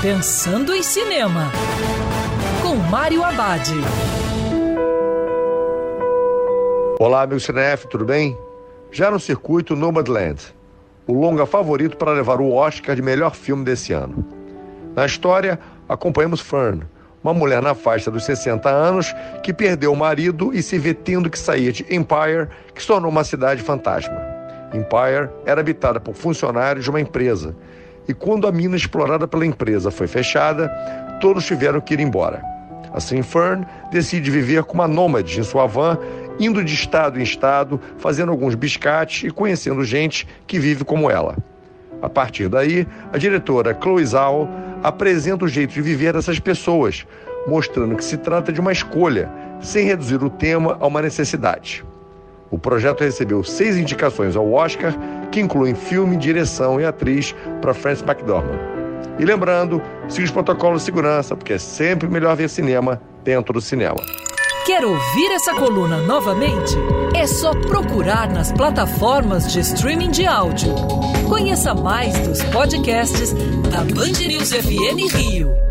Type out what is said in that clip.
Pensando em Cinema, com Mário Abad. Olá, meu cinef, tudo bem? Já no circuito Nomadland, o longa favorito para levar o Oscar de melhor filme desse ano. Na história, acompanhamos Fern, uma mulher na faixa dos 60 anos que perdeu o marido e se vê tendo que sair de Empire, que se tornou uma cidade fantasma. Empire era habitada por funcionários de uma empresa, e quando a mina explorada pela empresa foi fechada, todos tiveram que ir embora. Assim, Fern decide viver como uma nômade em sua van, indo de estado em estado, fazendo alguns biscates e conhecendo gente que vive como ela. A partir daí, a diretora Chloe Zhao apresenta o jeito de viver dessas pessoas, mostrando que se trata de uma escolha, sem reduzir o tema a uma necessidade. O projeto recebeu seis indicações ao Oscar, que incluem filme, direção e atriz para Frances McDormand. E lembrando, siga os protocolos de segurança, porque é sempre melhor ver cinema dentro do cinema. Quer ouvir essa coluna novamente? É só procurar nas plataformas de streaming de áudio. Conheça mais dos podcasts da Band News FM Rio.